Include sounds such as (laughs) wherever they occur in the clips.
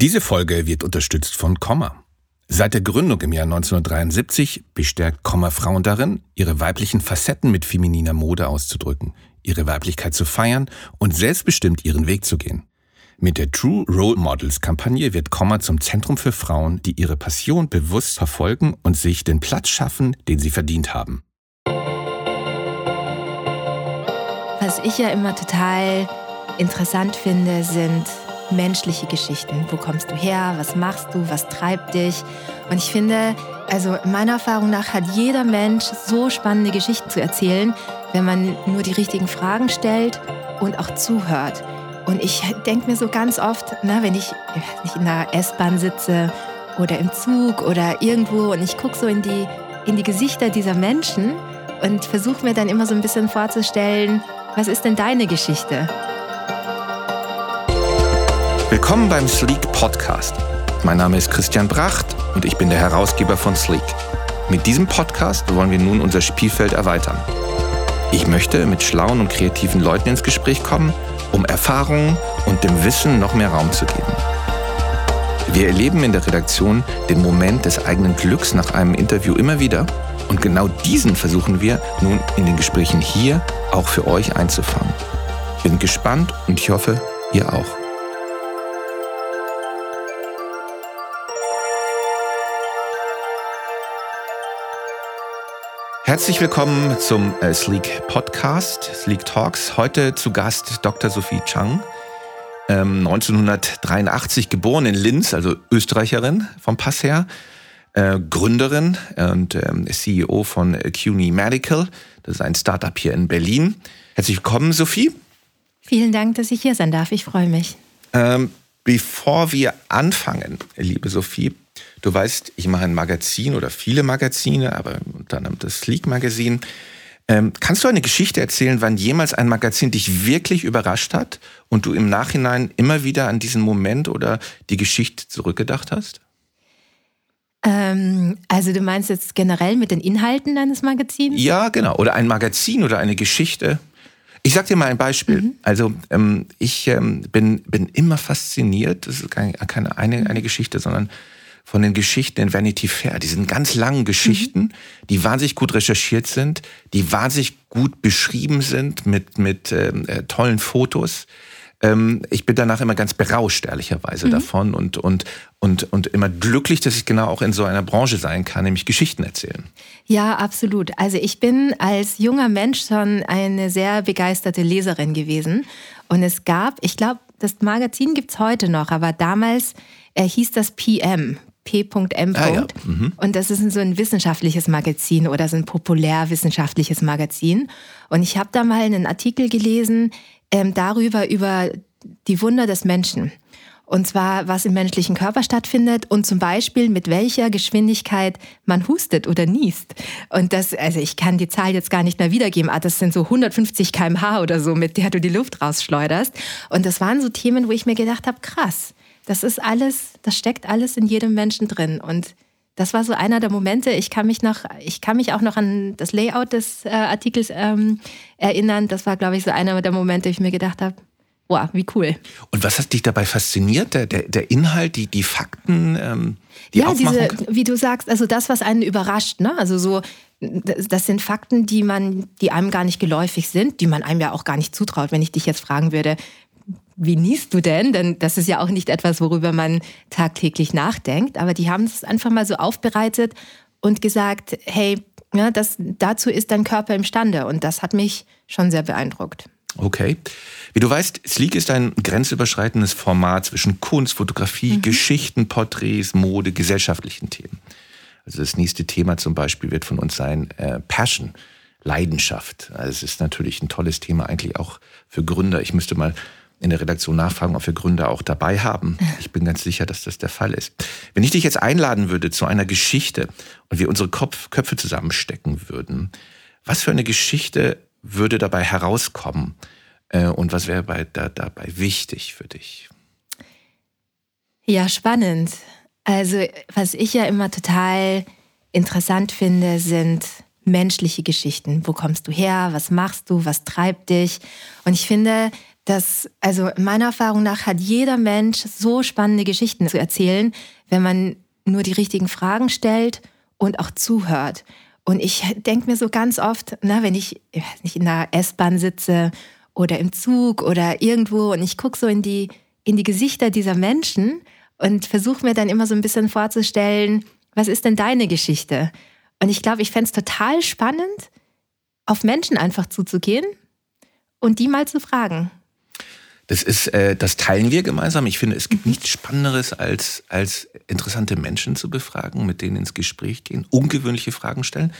Diese Folge wird unterstützt von Komma. Seit der Gründung im Jahr 1973 bestärkt Komma Frauen darin, ihre weiblichen Facetten mit femininer Mode auszudrücken, ihre Weiblichkeit zu feiern und selbstbestimmt ihren Weg zu gehen. Mit der True Role Models Kampagne wird Komma zum Zentrum für Frauen, die ihre Passion bewusst verfolgen und sich den Platz schaffen, den sie verdient haben. Was ich ja immer total interessant finde, sind menschliche Geschichten. Wo kommst du her? Was machst du? Was treibt dich? Und ich finde, also meiner Erfahrung nach hat jeder Mensch so spannende Geschichten zu erzählen, wenn man nur die richtigen Fragen stellt und auch zuhört. Und ich denke mir so ganz oft, na, wenn ich nicht in der S-Bahn sitze oder im Zug oder irgendwo und ich gucke so in die, in die Gesichter dieser Menschen und versuche mir dann immer so ein bisschen vorzustellen, was ist denn deine Geschichte? Willkommen beim Sleek Podcast. Mein Name ist Christian Bracht und ich bin der Herausgeber von Sleek. Mit diesem Podcast wollen wir nun unser Spielfeld erweitern. Ich möchte mit schlauen und kreativen Leuten ins Gespräch kommen, um Erfahrungen und dem Wissen noch mehr Raum zu geben. Wir erleben in der Redaktion den Moment des eigenen Glücks nach einem Interview immer wieder und genau diesen versuchen wir nun in den Gesprächen hier auch für euch einzufangen. Bin gespannt und ich hoffe, ihr auch. Herzlich willkommen zum äh, Sleek Podcast, Sleek Talks. Heute zu Gast Dr. Sophie Chang, ähm, 1983 geboren in Linz, also Österreicherin vom Pass her, äh, Gründerin und ähm, CEO von CUNY Medical. Das ist ein Startup hier in Berlin. Herzlich willkommen, Sophie. Vielen Dank, dass ich hier sein darf. Ich freue mich. Ähm, bevor wir anfangen, liebe Sophie, Du weißt, ich mache ein Magazin oder viele Magazine, aber unter anderem das Sleek Magazin. Ähm, kannst du eine Geschichte erzählen, wann jemals ein Magazin dich wirklich überrascht hat und du im Nachhinein immer wieder an diesen Moment oder die Geschichte zurückgedacht hast? Ähm, also du meinst jetzt generell mit den Inhalten deines Magazins? Ja, genau. Oder ein Magazin oder eine Geschichte. Ich sag dir mal ein Beispiel. Mhm. Also ähm, ich ähm, bin, bin immer fasziniert, das ist keine, keine eine, eine Geschichte, sondern von den Geschichten in Vanity Fair, diesen ganz langen Geschichten, mhm. die wahnsinnig gut recherchiert sind, die wahnsinnig gut beschrieben sind mit, mit ähm, äh, tollen Fotos. Ähm, ich bin danach immer ganz berauscht, ehrlicherweise, mhm. davon und, und, und, und immer glücklich, dass ich genau auch in so einer Branche sein kann, nämlich Geschichten erzählen. Ja, absolut. Also ich bin als junger Mensch schon eine sehr begeisterte Leserin gewesen. Und es gab, ich glaube, das Magazin gibt es heute noch, aber damals äh, hieß das PM, P.M. Ah, ja. mhm. Und das ist so ein wissenschaftliches Magazin oder so ein populärwissenschaftliches Magazin. Und ich habe da mal einen Artikel gelesen ähm, darüber, über die Wunder des Menschen. Und zwar, was im menschlichen Körper stattfindet und zum Beispiel mit welcher Geschwindigkeit man hustet oder niest. Und das, also ich kann die Zahl jetzt gar nicht mehr wiedergeben, aber ah, das sind so 150 kmh oder so, mit der du die Luft rausschleuderst. Und das waren so Themen, wo ich mir gedacht habe, krass das ist alles, das steckt alles in jedem Menschen drin. Und das war so einer der Momente. Ich kann mich noch, ich kann mich auch noch an das Layout des äh, Artikels ähm, erinnern. Das war, glaube ich, so einer der Momente, wo ich mir gedacht habe, Wow, wie cool. Und was hat dich dabei fasziniert? Der, der, der Inhalt, die, die Fakten, ähm, die ja? Diese, wie du sagst, also das, was einen überrascht, ne? Also so, das sind Fakten, die man, die einem gar nicht geläufig sind, die man einem ja auch gar nicht zutraut. Wenn ich dich jetzt fragen würde, wie niest du denn? Denn das ist ja auch nicht etwas, worüber man tagtäglich nachdenkt. Aber die haben es einfach mal so aufbereitet und gesagt, hey, ja, das, dazu ist dein Körper imstande. Und das hat mich schon sehr beeindruckt. Okay. Wie du weißt, Sleek ist ein grenzüberschreitendes Format zwischen Kunst, Fotografie, mhm. Geschichten, Porträts, Mode, gesellschaftlichen Themen. Also das nächste Thema zum Beispiel wird von uns sein äh, Passion, Leidenschaft. Also es ist natürlich ein tolles Thema eigentlich auch für Gründer. Ich müsste mal in der Redaktion nachfragen, ob wir Gründer auch dabei haben. Ich bin ganz sicher, dass das der Fall ist. Wenn ich dich jetzt einladen würde zu einer Geschichte und wir unsere Kopf, Köpfe zusammenstecken würden, was für eine Geschichte würde dabei herauskommen äh, und was wäre bei, da, dabei wichtig für dich? Ja, spannend. Also was ich ja immer total interessant finde, sind menschliche Geschichten. Wo kommst du her? Was machst du? Was treibt dich? Und ich finde, dass, also meiner Erfahrung nach hat jeder Mensch so spannende Geschichten zu erzählen, wenn man nur die richtigen Fragen stellt und auch zuhört. Und ich denke mir so ganz oft, na, wenn ich, ich nicht in der S-Bahn sitze oder im Zug oder irgendwo und ich gucke so in die, in die Gesichter dieser Menschen und versuche mir dann immer so ein bisschen vorzustellen, was ist denn deine Geschichte? Und ich glaube, ich fände es total spannend, auf Menschen einfach zuzugehen und die mal zu fragen. Das ist, äh, das teilen wir gemeinsam. Ich finde, es gibt mhm. nichts Spannenderes, als, als interessante Menschen zu befragen, mit denen ins Gespräch gehen, ungewöhnliche Fragen stellen,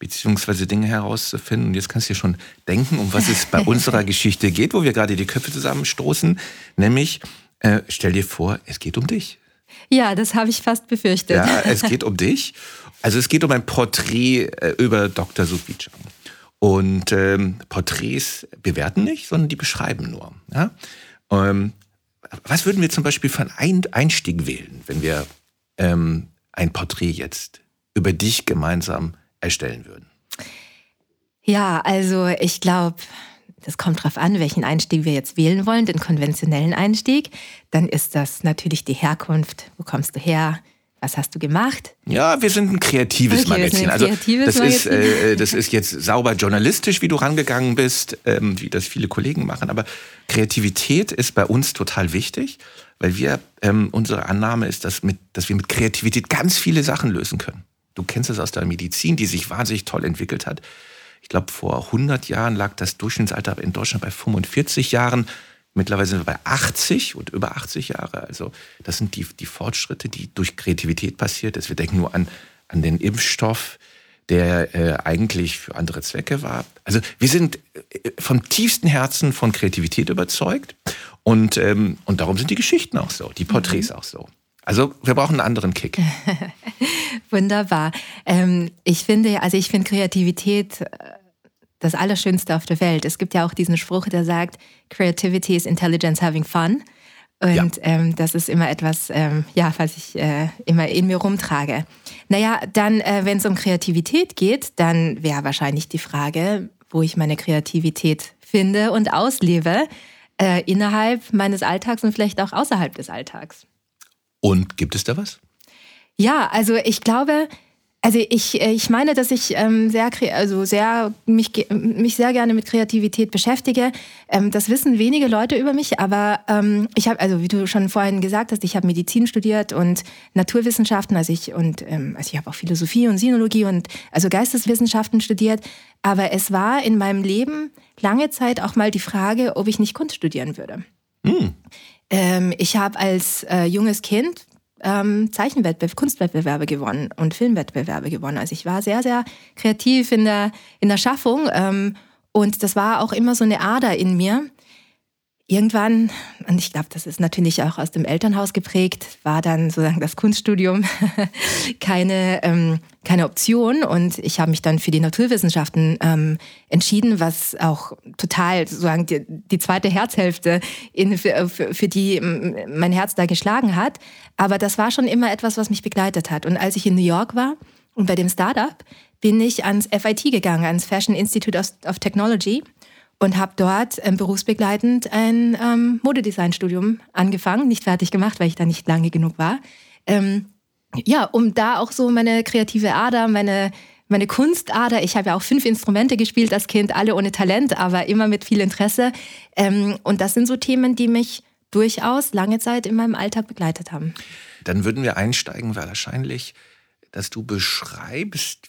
beziehungsweise Dinge herauszufinden. Und jetzt kannst du dir schon denken, um was es bei (laughs) unserer Geschichte geht, wo wir gerade die Köpfe zusammenstoßen. Nämlich, äh, stell dir vor, es geht um dich. Ja, das habe ich fast befürchtet. Ja, es (laughs) geht um dich. Also es geht um ein Porträt äh, über Dr. Sophie Chang. Und ähm, Porträts bewerten nicht, sondern die beschreiben nur. Ja? Ähm, was würden wir zum Beispiel für einen Einstieg wählen, wenn wir ähm, ein Porträt jetzt über dich gemeinsam erstellen würden? Ja, also ich glaube, das kommt darauf an, welchen Einstieg wir jetzt wählen wollen, den konventionellen Einstieg. Dann ist das natürlich die Herkunft. Wo kommst du her? Was hast du gemacht? Ja, wir sind ein kreatives okay, Magazin. Ein also kreatives das Magazin. ist äh, das ist jetzt sauber journalistisch, wie du rangegangen bist, ähm, wie das viele Kollegen machen. Aber Kreativität ist bei uns total wichtig, weil wir ähm, unsere Annahme ist, dass mit, dass wir mit Kreativität ganz viele Sachen lösen können. Du kennst es aus der Medizin, die sich wahnsinnig toll entwickelt hat. Ich glaube, vor 100 Jahren lag das Durchschnittsalter in Deutschland bei 45 Jahren. Mittlerweile sind wir bei 80 und über 80 Jahre. Also das sind die, die Fortschritte, die durch Kreativität passiert ist. Wir denken nur an, an den Impfstoff, der äh, eigentlich für andere Zwecke war. Also wir sind äh, vom tiefsten Herzen von Kreativität überzeugt und, ähm, und darum sind die Geschichten auch so, die Porträts mhm. auch so. Also wir brauchen einen anderen Kick. (laughs) Wunderbar. Ähm, ich finde, also ich finde Kreativität äh, das Allerschönste auf der Welt. Es gibt ja auch diesen Spruch, der sagt, Creativity is intelligence having fun. Und ja. ähm, das ist immer etwas, ähm, ja, was ich äh, immer in mir rumtrage. Naja, dann, äh, wenn es um Kreativität geht, dann wäre wahrscheinlich die Frage, wo ich meine Kreativität finde und auslebe, äh, innerhalb meines Alltags und vielleicht auch außerhalb des Alltags. Und gibt es da was? Ja, also ich glaube, also ich, äh, ich meine, dass ich ähm, sehr, also sehr, mich, mich sehr gerne mit Kreativität beschäftige. Ähm, das wissen wenige Leute über mich, aber ähm, ich habe, also wie du schon vorhin gesagt hast, ich habe Medizin studiert und Naturwissenschaften, also ich und ähm, also ich habe auch Philosophie und Sinologie und also Geisteswissenschaften studiert. Aber es war in meinem Leben lange Zeit auch mal die Frage, ob ich nicht Kunst studieren würde. Mm. Ähm, ich habe als äh, junges Kind ähm, Zeichenwettbewerbe, Kunstwettbewerbe gewonnen und Filmwettbewerbe gewonnen. Also ich war sehr, sehr kreativ in der, in der Schaffung ähm, und das war auch immer so eine Ader in mir, irgendwann, und ich glaube, das ist natürlich auch aus dem Elternhaus geprägt, war dann sozusagen das Kunststudium (laughs) keine, ähm, keine Option. Und ich habe mich dann für die Naturwissenschaften ähm, entschieden, was auch total sozusagen die, die zweite Herzhälfte, in, für, für, für die mein Herz da geschlagen hat. Aber das war schon immer etwas, was mich begleitet hat. Und als ich in New York war und bei dem Startup, bin ich ans FIT gegangen, ans Fashion Institute of Technology und habe dort ähm, berufsbegleitend ein ähm, Modedesign-Studium angefangen, nicht fertig gemacht, weil ich da nicht lange genug war. Ähm, ja, um da auch so meine kreative Ader, meine meine Kunstader. Ich habe ja auch fünf Instrumente gespielt als Kind, alle ohne Talent, aber immer mit viel Interesse. Ähm, und das sind so Themen, die mich durchaus lange Zeit in meinem Alltag begleitet haben. Dann würden wir einsteigen, wahrscheinlich, dass du beschreibst,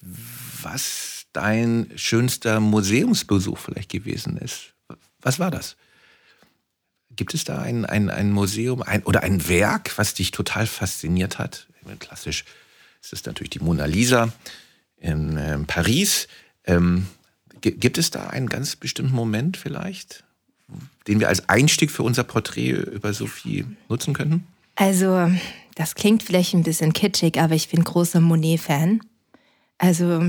was dein schönster Museumsbesuch vielleicht gewesen ist. Was war das? Gibt es da ein, ein, ein Museum ein, oder ein Werk, was dich total fasziniert hat? Klassisch ist es natürlich die Mona Lisa in äh, Paris. Ähm, gibt es da einen ganz bestimmten Moment vielleicht, den wir als Einstieg für unser Porträt über Sophie nutzen könnten? Also, das klingt vielleicht ein bisschen kitschig, aber ich bin großer Monet-Fan. Also,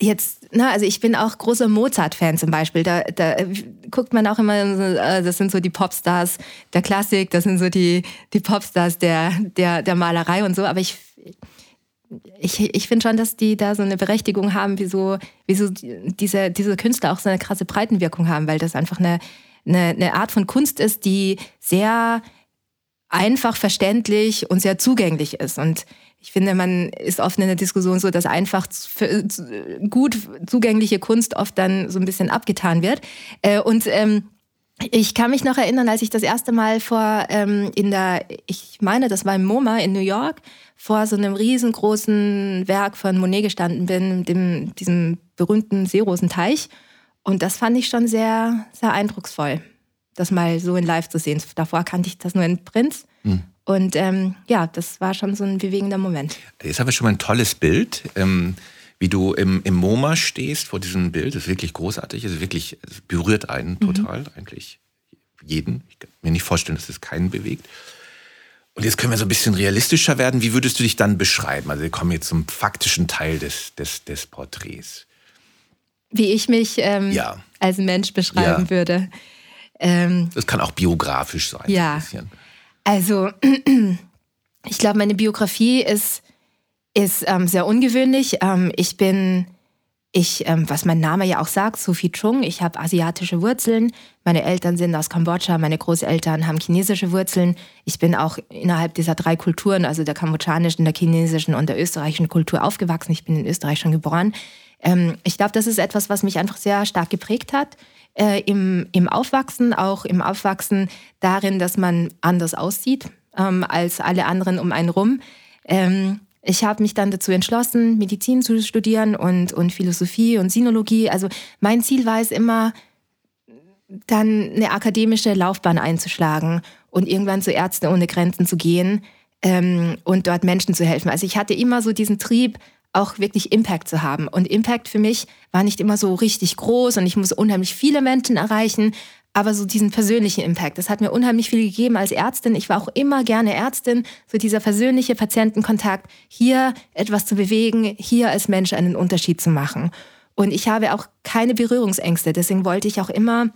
jetzt, ne, also ich bin auch großer Mozart-Fan zum Beispiel. Da, da guckt man auch immer, äh, das sind so die Popstars der Klassik, das sind so die, die Popstars der, der, der Malerei und so. Aber ich, ich, ich finde schon, dass die da so eine Berechtigung haben, wieso, wieso diese, diese Künstler auch so eine krasse Breitenwirkung haben, weil das einfach eine, eine, eine Art von Kunst ist, die sehr einfach verständlich und sehr zugänglich ist. Und ich finde, man ist oft in der Diskussion so, dass einfach gut zugängliche Kunst oft dann so ein bisschen abgetan wird. Äh, und ähm, ich kann mich noch erinnern, als ich das erste Mal vor ähm, in der, ich meine, das war im MoMA in New York, vor so einem riesengroßen Werk von Monet gestanden bin, dem, diesem berühmten Seerosenteich. Und das fand ich schon sehr, sehr eindrucksvoll, das mal so in Live zu sehen. Davor kannte ich das nur in Prinz. Mhm. Und ähm, ja, das war schon so ein bewegender Moment. Jetzt haben wir schon mal ein tolles Bild. Ähm wie du im, im MoMA stehst vor diesem Bild, das ist wirklich großartig, es ist wirklich, es berührt einen mhm. total, eigentlich jeden. Ich kann mir nicht vorstellen, dass es keinen bewegt. Und jetzt können wir so ein bisschen realistischer werden. Wie würdest du dich dann beschreiben? Also wir kommen jetzt zum faktischen Teil des, des, des Porträts. Wie ich mich ähm, ja. als Mensch beschreiben ja. würde. Ähm, das kann auch biografisch sein. Ja. Also (clears throat) ich glaube, meine Biografie ist ist ähm, sehr ungewöhnlich. Ähm, ich bin, ich, ähm, was mein Name ja auch sagt, Sophie Chung. Ich habe asiatische Wurzeln. Meine Eltern sind aus Kambodscha, meine Großeltern haben chinesische Wurzeln. Ich bin auch innerhalb dieser drei Kulturen, also der kambodschanischen, der chinesischen und der österreichischen Kultur aufgewachsen. Ich bin in Österreich schon geboren. Ähm, ich glaube, das ist etwas, was mich einfach sehr stark geprägt hat. Äh, im, Im Aufwachsen, auch im Aufwachsen darin, dass man anders aussieht ähm, als alle anderen um einen rum. Ähm, ich habe mich dann dazu entschlossen, Medizin zu studieren und, und Philosophie und Sinologie. Also mein Ziel war es immer, dann eine akademische Laufbahn einzuschlagen und irgendwann zu Ärzte ohne Grenzen zu gehen ähm, und dort Menschen zu helfen. Also ich hatte immer so diesen Trieb, auch wirklich Impact zu haben. Und Impact für mich war nicht immer so richtig groß und ich muss unheimlich viele Menschen erreichen, aber so diesen persönlichen Impact. Das hat mir unheimlich viel gegeben als Ärztin. Ich war auch immer gerne Ärztin. So dieser persönliche Patientenkontakt, hier etwas zu bewegen, hier als Mensch einen Unterschied zu machen. Und ich habe auch keine Berührungsängste. Deswegen wollte ich auch immer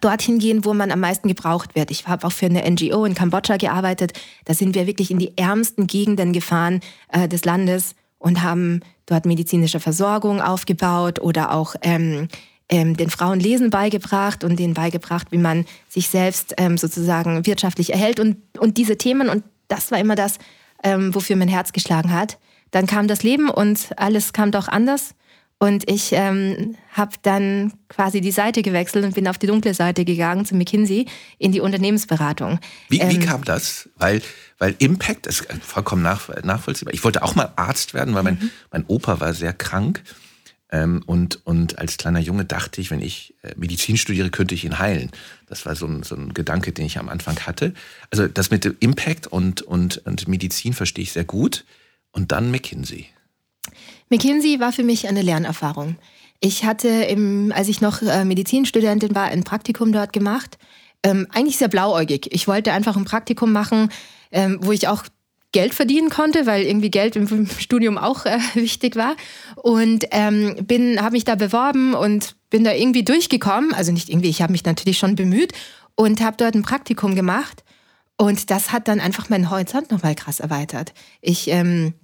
dorthin gehen, wo man am meisten gebraucht wird. Ich habe auch für eine NGO in Kambodscha gearbeitet. Da sind wir wirklich in die ärmsten Gegenden gefahren äh, des Landes und haben dort medizinische Versorgung aufgebaut oder auch ähm, ähm, den Frauen Lesen beigebracht und denen beigebracht, wie man sich selbst ähm, sozusagen wirtschaftlich erhält und, und diese Themen. Und das war immer das, ähm, wofür mein Herz geschlagen hat. Dann kam das Leben und alles kam doch anders. Und ich ähm, habe dann quasi die Seite gewechselt und bin auf die dunkle Seite gegangen zu McKinsey in die Unternehmensberatung. Wie, wie ähm, kam das? Weil, weil Impact ist vollkommen nach, nachvollziehbar. Ich wollte auch mal Arzt werden, weil mein, mhm. mein Opa war sehr krank. Ähm, und, und als kleiner Junge dachte ich, wenn ich äh, Medizin studiere, könnte ich ihn heilen. Das war so ein, so ein Gedanke, den ich am Anfang hatte. Also das mit Impact und, und, und Medizin verstehe ich sehr gut. Und dann McKinsey. McKinsey war für mich eine Lernerfahrung. Ich hatte, im, als ich noch äh, Medizinstudentin war, ein Praktikum dort gemacht. Ähm, eigentlich sehr blauäugig. Ich wollte einfach ein Praktikum machen, ähm, wo ich auch Geld verdienen konnte, weil irgendwie Geld im (laughs) Studium auch äh, wichtig war. Und ähm, bin, habe mich da beworben und bin da irgendwie durchgekommen. Also nicht irgendwie, ich habe mich natürlich schon bemüht und habe dort ein Praktikum gemacht. Und das hat dann einfach meinen Horizont nochmal krass erweitert. Ich ähm,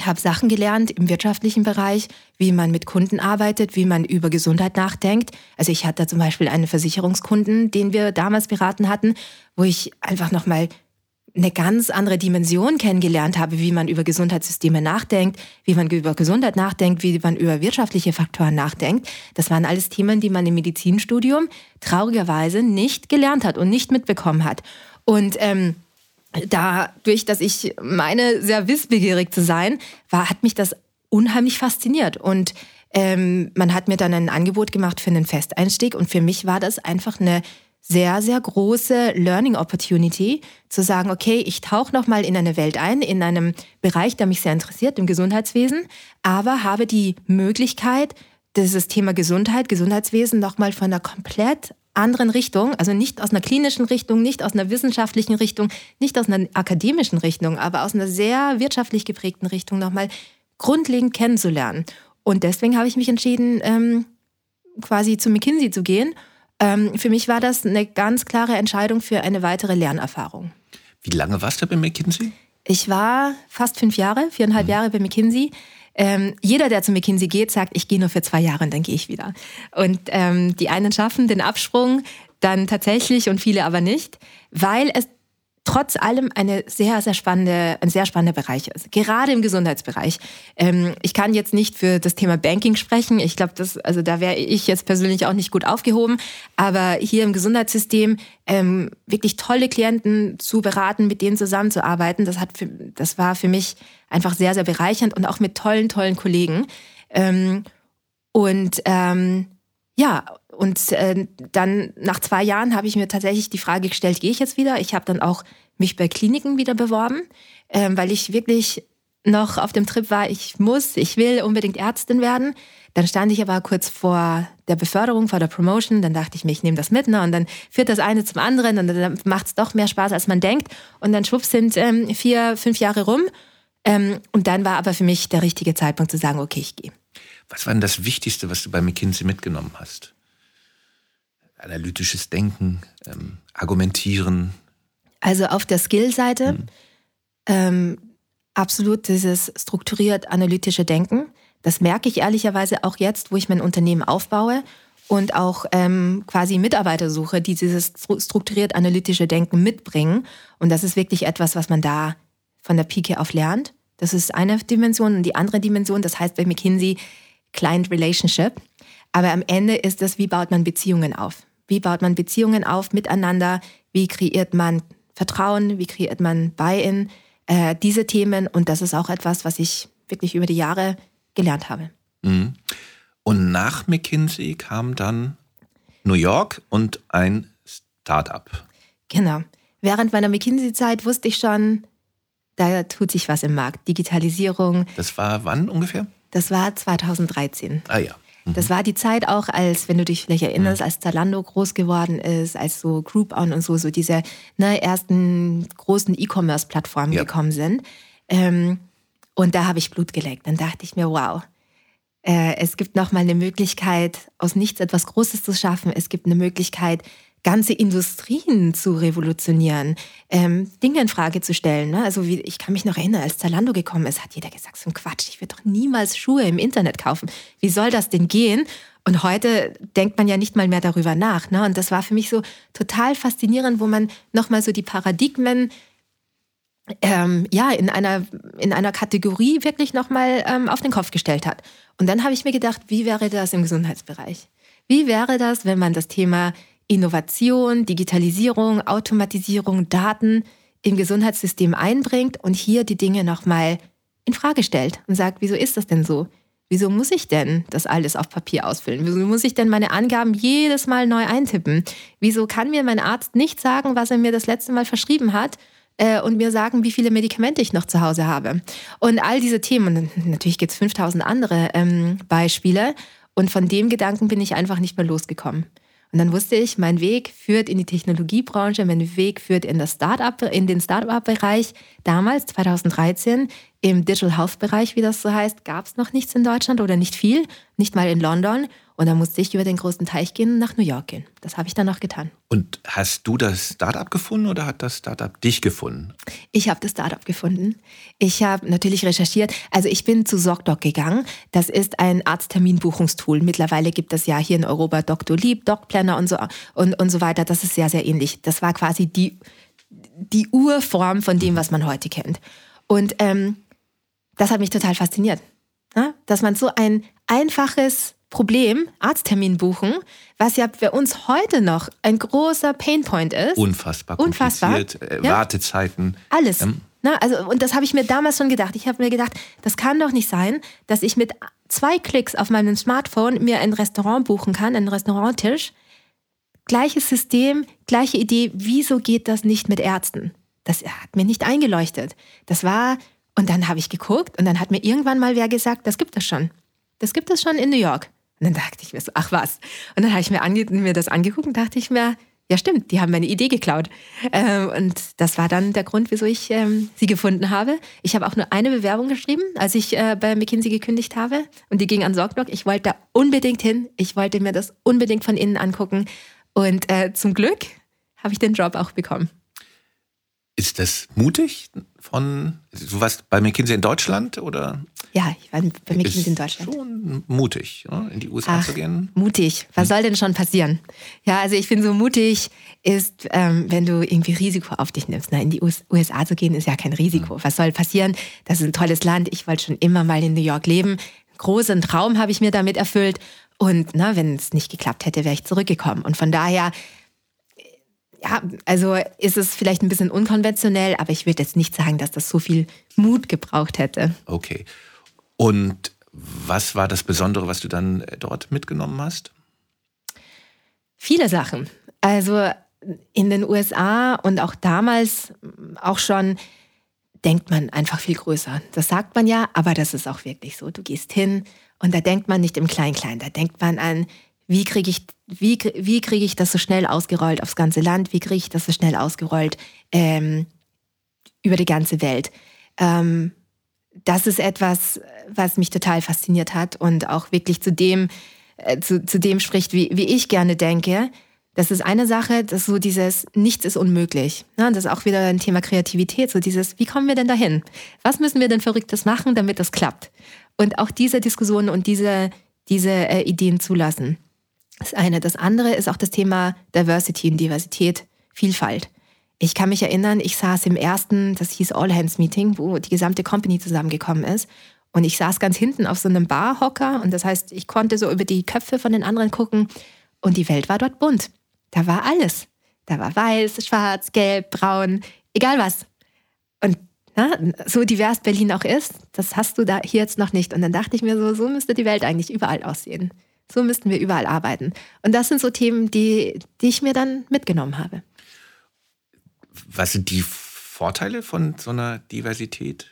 habe Sachen gelernt im wirtschaftlichen Bereich, wie man mit Kunden arbeitet, wie man über Gesundheit nachdenkt. Also ich hatte zum Beispiel einen Versicherungskunden, den wir damals beraten hatten, wo ich einfach nochmal eine ganz andere Dimension kennengelernt habe, wie man über Gesundheitssysteme nachdenkt, wie man über Gesundheit nachdenkt, wie man über wirtschaftliche Faktoren nachdenkt. Das waren alles Themen, die man im Medizinstudium traurigerweise nicht gelernt hat und nicht mitbekommen hat. Und ähm, dadurch, dass ich meine, sehr wissbegierig zu sein, war, hat mich das unheimlich fasziniert. Und ähm, man hat mir dann ein Angebot gemacht für einen Festeinstieg. Und für mich war das einfach eine sehr, sehr große Learning Opportunity, zu sagen, okay, ich tauche nochmal in eine Welt ein, in einem Bereich, der mich sehr interessiert, im Gesundheitswesen, aber habe die Möglichkeit, dieses Thema Gesundheit, Gesundheitswesen nochmal von einer komplett anderen Richtung, also nicht aus einer klinischen Richtung, nicht aus einer wissenschaftlichen Richtung, nicht aus einer akademischen Richtung, aber aus einer sehr wirtschaftlich geprägten Richtung nochmal grundlegend kennenzulernen. Und deswegen habe ich mich entschieden, ähm, quasi zu McKinsey zu gehen ähm, für mich war das eine ganz klare Entscheidung für eine weitere Lernerfahrung. Wie lange warst du bei McKinsey? Ich war fast fünf Jahre, viereinhalb mhm. Jahre bei McKinsey. Ähm, jeder, der zu McKinsey geht, sagt, ich gehe nur für zwei Jahre und dann gehe ich wieder. Und ähm, die einen schaffen den Absprung dann tatsächlich und viele aber nicht, weil es trotz allem eine sehr, sehr spannende, ein sehr spannender Bereich ist. Gerade im Gesundheitsbereich. Ähm, ich kann jetzt nicht für das Thema Banking sprechen. Ich glaube, das, also da wäre ich jetzt persönlich auch nicht gut aufgehoben. Aber hier im Gesundheitssystem ähm, wirklich tolle Klienten zu beraten, mit denen zusammenzuarbeiten, das hat, für, das war für mich einfach sehr, sehr bereichernd und auch mit tollen, tollen Kollegen. Ähm, und ähm, ja, und äh, dann nach zwei Jahren habe ich mir tatsächlich die Frage gestellt, gehe ich jetzt wieder? Ich habe dann auch mich bei Kliniken wieder beworben, äh, weil ich wirklich noch auf dem Trip war, ich muss, ich will unbedingt Ärztin werden. Dann stand ich aber kurz vor der Beförderung, vor der Promotion. Dann dachte ich mir, ich nehme das mit. Ne? Und dann führt das eine zum anderen und dann macht es doch mehr Spaß, als man denkt. Und dann schwupps sind ähm, vier, fünf Jahre rum. Ähm, und dann war aber für mich der richtige Zeitpunkt zu sagen, okay, ich gehe. Was war denn das Wichtigste, was du bei McKinsey mitgenommen hast? Analytisches Denken, ähm, Argumentieren. Also auf der Skill-Seite hm. ähm, absolut dieses strukturiert analytische Denken. Das merke ich ehrlicherweise auch jetzt, wo ich mein Unternehmen aufbaue und auch ähm, quasi Mitarbeiter suche, die dieses strukturiert analytische Denken mitbringen. Und das ist wirklich etwas, was man da von der Pike auf lernt. Das ist eine Dimension. Und die andere Dimension, das heißt bei McKinsey Client Relationship. Aber am Ende ist das, wie baut man Beziehungen auf? Wie baut man Beziehungen auf miteinander? Wie kreiert man Vertrauen? Wie kreiert man Buy-in? Äh, diese Themen. Und das ist auch etwas, was ich wirklich über die Jahre gelernt habe. Mhm. Und nach McKinsey kam dann New York und ein Startup. Genau. Während meiner McKinsey-Zeit wusste ich schon, da tut sich was im Markt. Digitalisierung. Das war wann ungefähr? Das war 2013. Ah ja. Das war die Zeit auch, als, wenn du dich vielleicht erinnerst, als Zalando groß geworden ist, als so Groupon und so, so diese ne, ersten großen E-Commerce-Plattformen ja. gekommen sind. Ähm, und da habe ich Blut geleckt. Dann dachte ich mir, wow, äh, es gibt nochmal eine Möglichkeit, aus nichts etwas Großes zu schaffen. Es gibt eine Möglichkeit, ganze Industrien zu revolutionieren, ähm, Dinge in Frage zu stellen. Ne? Also wie, ich kann mich noch erinnern, als Zalando gekommen ist, hat jeder gesagt, so ein Quatsch, ich würde doch niemals Schuhe im Internet kaufen. Wie soll das denn gehen? Und heute denkt man ja nicht mal mehr darüber nach. Ne? Und das war für mich so total faszinierend, wo man nochmal so die Paradigmen ähm, ja, in einer, in einer Kategorie wirklich nochmal ähm, auf den Kopf gestellt hat. Und dann habe ich mir gedacht, wie wäre das im Gesundheitsbereich? Wie wäre das, wenn man das Thema Innovation, Digitalisierung, Automatisierung, Daten im Gesundheitssystem einbringt und hier die Dinge nochmal in Frage stellt und sagt, wieso ist das denn so? Wieso muss ich denn das alles auf Papier ausfüllen? Wieso muss ich denn meine Angaben jedes Mal neu eintippen? Wieso kann mir mein Arzt nicht sagen, was er mir das letzte Mal verschrieben hat äh, und mir sagen, wie viele Medikamente ich noch zu Hause habe? Und all diese Themen, und natürlich gibt es 5000 andere ähm, Beispiele. Und von dem Gedanken bin ich einfach nicht mehr losgekommen. Und dann wusste ich, mein Weg führt in die Technologiebranche, mein Weg führt in, das Startup, in den Startup-Bereich. Damals, 2013, im Digital Health-Bereich, wie das so heißt, gab es noch nichts in Deutschland oder nicht viel, nicht mal in London. Und dann musste ich über den großen Teich gehen und nach New York gehen. Das habe ich dann noch getan. Und hast du das Startup gefunden oder hat das Startup dich gefunden? Ich habe das Startup gefunden. Ich habe natürlich recherchiert. Also ich bin zu ZocDoc gegangen. Das ist ein Arztterminbuchungstool. Mittlerweile gibt es ja hier in Europa. Lieb, DocPlanner und so, und, und so weiter. Das ist sehr, sehr ähnlich. Das war quasi die, die Urform von dem, was man heute kennt. Und ähm, das hat mich total fasziniert. Ja? Dass man so ein einfaches Problem, Arzttermin buchen, was ja für uns heute noch ein großer Painpoint ist. Unfassbar Unfassbar. Äh, ja? Wartezeiten. Alles. Ähm. Na, also, und das habe ich mir damals schon gedacht. Ich habe mir gedacht, das kann doch nicht sein, dass ich mit zwei Klicks auf meinem Smartphone mir ein Restaurant buchen kann, einen Restauranttisch. Gleiches System, gleiche Idee. Wieso geht das nicht mit Ärzten? Das hat mir nicht eingeleuchtet. Das war, und dann habe ich geguckt und dann hat mir irgendwann mal wer gesagt, das gibt es schon. Das gibt es schon in New York. Und dann dachte ich mir so, ach was. Und dann habe ich mir, mir das angeguckt und dachte ich mir, ja stimmt, die haben meine Idee geklaut. Ähm, und das war dann der Grund, wieso ich ähm, sie gefunden habe. Ich habe auch nur eine Bewerbung geschrieben, als ich äh, bei McKinsey gekündigt habe. Und die ging an Sorgblock. Ich wollte da unbedingt hin. Ich wollte mir das unbedingt von innen angucken. Und äh, zum Glück habe ich den Job auch bekommen. Ist das mutig von, du warst bei McKinsey in Deutschland oder? Ja, ich war bei McKinsey in Deutschland. Schon mutig, oder? in die USA Ach, zu gehen. Mutig. Was hm. soll denn schon passieren? Ja, also ich finde so mutig ist, ähm, wenn du irgendwie Risiko auf dich nimmst. Na, in die USA zu gehen ist ja kein Risiko. Hm. Was soll passieren? Das ist ein tolles Land. Ich wollte schon immer mal in New York leben. Großen Traum habe ich mir damit erfüllt. Und na, wenn es nicht geklappt hätte, wäre ich zurückgekommen. Und von daher ja, also ist es vielleicht ein bisschen unkonventionell, aber ich würde jetzt nicht sagen, dass das so viel Mut gebraucht hätte. Okay. Und was war das Besondere, was du dann äh, dort mitgenommen hast? Viele Sachen. Also in den USA und auch damals auch schon denkt man einfach viel größer. Das sagt man ja, aber das ist auch wirklich so. Du gehst hin und da denkt man nicht im Klein-Klein, da denkt man an wie kriege ich, wie, wie krieg ich das so schnell ausgerollt aufs ganze Land? Wie kriege ich das so schnell ausgerollt ähm, über die ganze Welt? Ähm, das ist etwas, was mich total fasziniert hat und auch wirklich zu dem, äh, zu, zu dem spricht, wie, wie ich gerne denke. Das ist eine Sache, dass so dieses Nichts ist unmöglich. Ja, das ist auch wieder ein Thema Kreativität, so dieses, wie kommen wir denn dahin? Was müssen wir denn Verrücktes machen, damit das klappt? Und auch diese Diskussionen und diese, diese äh, Ideen zulassen. Das eine. Das andere ist auch das Thema Diversity und Diversität, Vielfalt. Ich kann mich erinnern, ich saß im ersten, das hieß All Hands Meeting, wo die gesamte Company zusammengekommen ist. Und ich saß ganz hinten auf so einem Barhocker und das heißt, ich konnte so über die Köpfe von den anderen gucken und die Welt war dort bunt. Da war alles. Da war weiß, schwarz, gelb, braun, egal was. Und na, so divers Berlin auch ist, das hast du da hier jetzt noch nicht. Und dann dachte ich mir so, so müsste die Welt eigentlich überall aussehen. So müssten wir überall arbeiten. Und das sind so Themen, die, die ich mir dann mitgenommen habe. Was sind die Vorteile von so einer Diversität?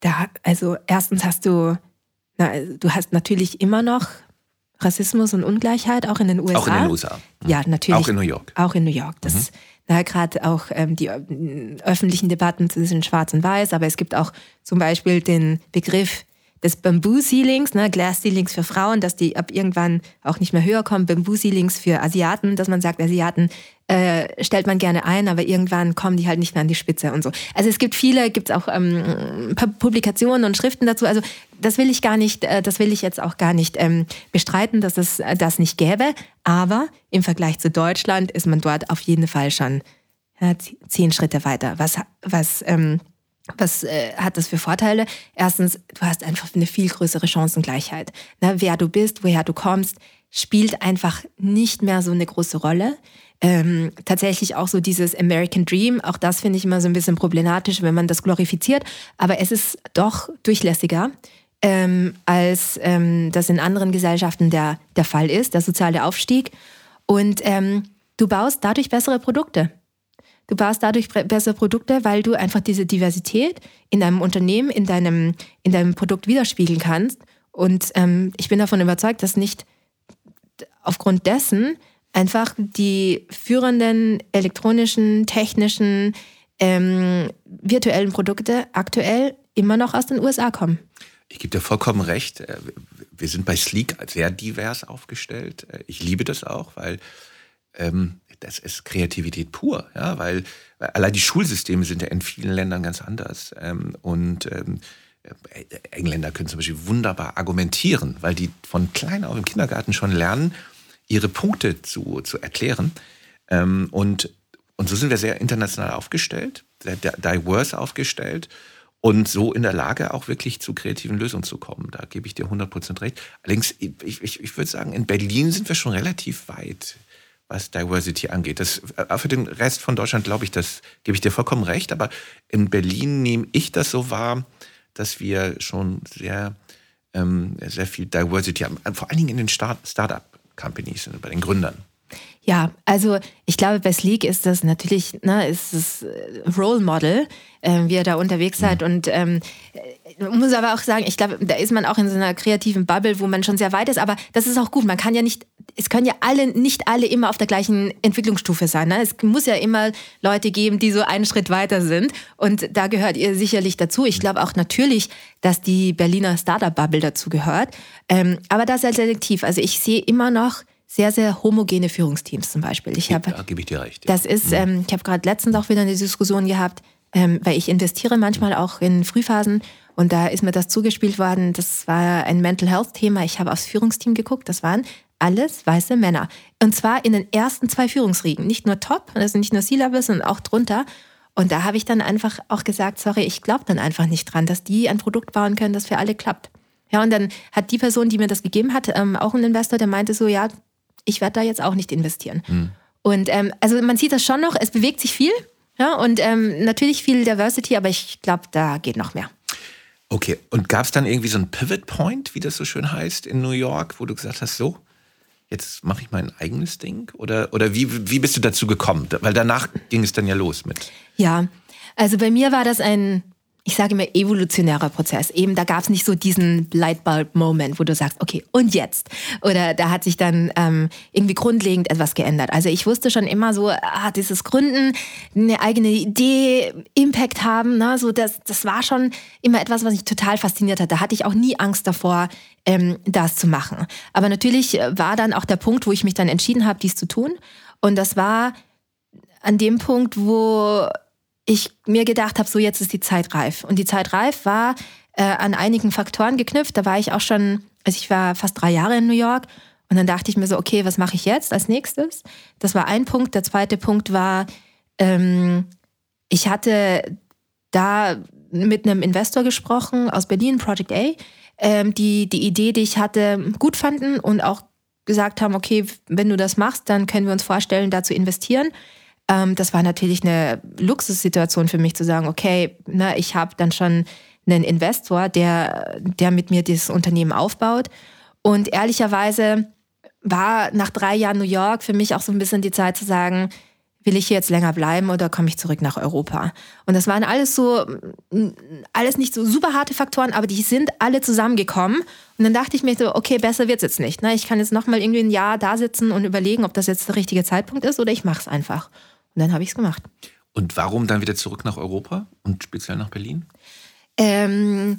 Da, also erstens hast du, na, du hast natürlich immer noch Rassismus und Ungleichheit, auch in den USA. Auch in den USA. Mhm. Ja, natürlich. Auch in New York. Auch in New York. Das, mhm. gerade auch ähm, die äh, öffentlichen Debatten zwischen Schwarz und Weiß, aber es gibt auch zum Beispiel den Begriff des Bamboo-Ceilings, ne, Glass-Ceilings für Frauen, dass die ab irgendwann auch nicht mehr höher kommen, Bamboo-Ceilings für Asiaten, dass man sagt, Asiaten äh, stellt man gerne ein, aber irgendwann kommen die halt nicht mehr an die Spitze und so. Also es gibt viele, gibt es auch ähm, Publikationen und Schriften dazu. Also das will ich gar nicht, äh, das will ich jetzt auch gar nicht ähm, bestreiten, dass es äh, das nicht gäbe. Aber im Vergleich zu Deutschland ist man dort auf jeden Fall schon zehn Schritte weiter. Was, was ähm, was äh, hat das für Vorteile? Erstens, du hast einfach eine viel größere Chancengleichheit. Na, wer du bist, woher du kommst, spielt einfach nicht mehr so eine große Rolle. Ähm, tatsächlich auch so dieses American Dream, auch das finde ich immer so ein bisschen problematisch, wenn man das glorifiziert, aber es ist doch durchlässiger, ähm, als ähm, das in anderen Gesellschaften der, der Fall ist, der soziale Aufstieg. Und ähm, du baust dadurch bessere Produkte. Du baust dadurch bessere Produkte, weil du einfach diese Diversität in deinem Unternehmen, in deinem, in deinem Produkt widerspiegeln kannst. Und ähm, ich bin davon überzeugt, dass nicht aufgrund dessen einfach die führenden elektronischen, technischen, ähm, virtuellen Produkte aktuell immer noch aus den USA kommen. Ich gebe dir vollkommen recht. Äh, wir sind bei Sleek sehr divers aufgestellt. Äh, ich liebe das auch, weil ähm, das ist Kreativität pur, ja, weil, weil, allein die Schulsysteme sind ja in vielen Ländern ganz anders. Ähm, und ähm, äh, Engländer können zum Beispiel wunderbar argumentieren, weil die von klein auf im Kindergarten schon lernen, ihre Punkte zu, zu erklären. Ähm, und, und so sind wir sehr international aufgestellt, sehr diverse aufgestellt und so in der Lage, auch wirklich zu kreativen Lösungen zu kommen. Da gebe ich dir 100% recht. Allerdings, ich, ich, ich würde sagen, in Berlin sind wir schon relativ weit was Diversity angeht. Das, äh, für den Rest von Deutschland glaube ich, das gebe ich dir vollkommen recht. Aber in Berlin nehme ich das so wahr, dass wir schon sehr, ähm, sehr viel Diversity haben. Vor allen Dingen in den Start Startup-Companies, bei den Gründern. Ja, also ich glaube, bei Sleek ist das natürlich, ne, ist das äh, Role Model, äh, wie ihr da unterwegs seid. Mhm. Und ähm, muss aber auch sagen, ich glaube, da ist man auch in so einer kreativen Bubble, wo man schon sehr weit ist. Aber das ist auch gut. Man kann ja nicht, es können ja alle, nicht alle immer auf der gleichen Entwicklungsstufe sein. Ne? Es muss ja immer Leute geben, die so einen Schritt weiter sind. Und da gehört ihr sicherlich dazu. Ich glaube auch natürlich, dass die Berliner Startup-Bubble dazu gehört. Ähm, aber das ist selektiv. Also ich sehe immer noch sehr, sehr homogene Führungsteams zum Beispiel. Ich hab, da gebe ich dir recht. Ja. Das ist, mhm. ähm, ich habe gerade letztens auch wieder eine Diskussion gehabt, ähm, weil ich investiere manchmal auch in Frühphasen Und da ist mir das zugespielt worden. Das war ein Mental Health Thema. Ich habe aufs Führungsteam geguckt. Das waren alles weiße Männer. Und zwar in den ersten zwei Führungsriegen. Nicht nur top, also nicht nur C-Level, sondern auch drunter. Und da habe ich dann einfach auch gesagt, sorry, ich glaube dann einfach nicht dran, dass die ein Produkt bauen können, das für alle klappt. Ja, und dann hat die Person, die mir das gegeben hat, ähm, auch ein Investor, der meinte so, ja, ich werde da jetzt auch nicht investieren. Mhm. Und ähm, also man sieht das schon noch, es bewegt sich viel. Ja, und ähm, natürlich viel Diversity, aber ich glaube, da geht noch mehr. Okay, und gab es dann irgendwie so einen Pivot Point, wie das so schön heißt, in New York, wo du gesagt hast, so, jetzt mache ich mein eigenes Ding? Oder, oder wie, wie bist du dazu gekommen? Weil danach ging es dann ja los mit. Ja, also bei mir war das ein ich sage immer, evolutionärer Prozess. Eben, da gab es nicht so diesen Lightbulb-Moment, wo du sagst, okay, und jetzt? Oder da hat sich dann ähm, irgendwie grundlegend etwas geändert. Also ich wusste schon immer so, ah, dieses Gründen, eine eigene Idee, Impact haben, ne? so das, das war schon immer etwas, was mich total fasziniert hat. Da hatte ich auch nie Angst davor, ähm, das zu machen. Aber natürlich war dann auch der Punkt, wo ich mich dann entschieden habe, dies zu tun. Und das war an dem Punkt, wo ich mir gedacht habe, so jetzt ist die Zeit reif. Und die Zeit reif war äh, an einigen Faktoren geknüpft. Da war ich auch schon, also ich war fast drei Jahre in New York. Und dann dachte ich mir so, okay, was mache ich jetzt als nächstes? Das war ein Punkt. Der zweite Punkt war, ähm, ich hatte da mit einem Investor gesprochen aus Berlin, Project A, ähm, die die Idee, die ich hatte, gut fanden und auch gesagt haben, okay, wenn du das machst, dann können wir uns vorstellen, da zu investieren. Ähm, das war natürlich eine Luxussituation für mich zu sagen, okay, ne, ich habe dann schon einen Investor, der, der mit mir dieses Unternehmen aufbaut. Und ehrlicherweise war nach drei Jahren New York für mich auch so ein bisschen die Zeit zu sagen, will ich hier jetzt länger bleiben oder komme ich zurück nach Europa? Und das waren alles so, alles nicht so super harte Faktoren, aber die sind alle zusammengekommen. Und dann dachte ich mir so, okay, besser wird's jetzt nicht. Ne? Ich kann jetzt nochmal irgendwie ein Jahr da sitzen und überlegen, ob das jetzt der richtige Zeitpunkt ist oder ich mache es einfach. Und dann habe ich es gemacht. Und warum dann wieder zurück nach Europa und speziell nach Berlin? Ähm,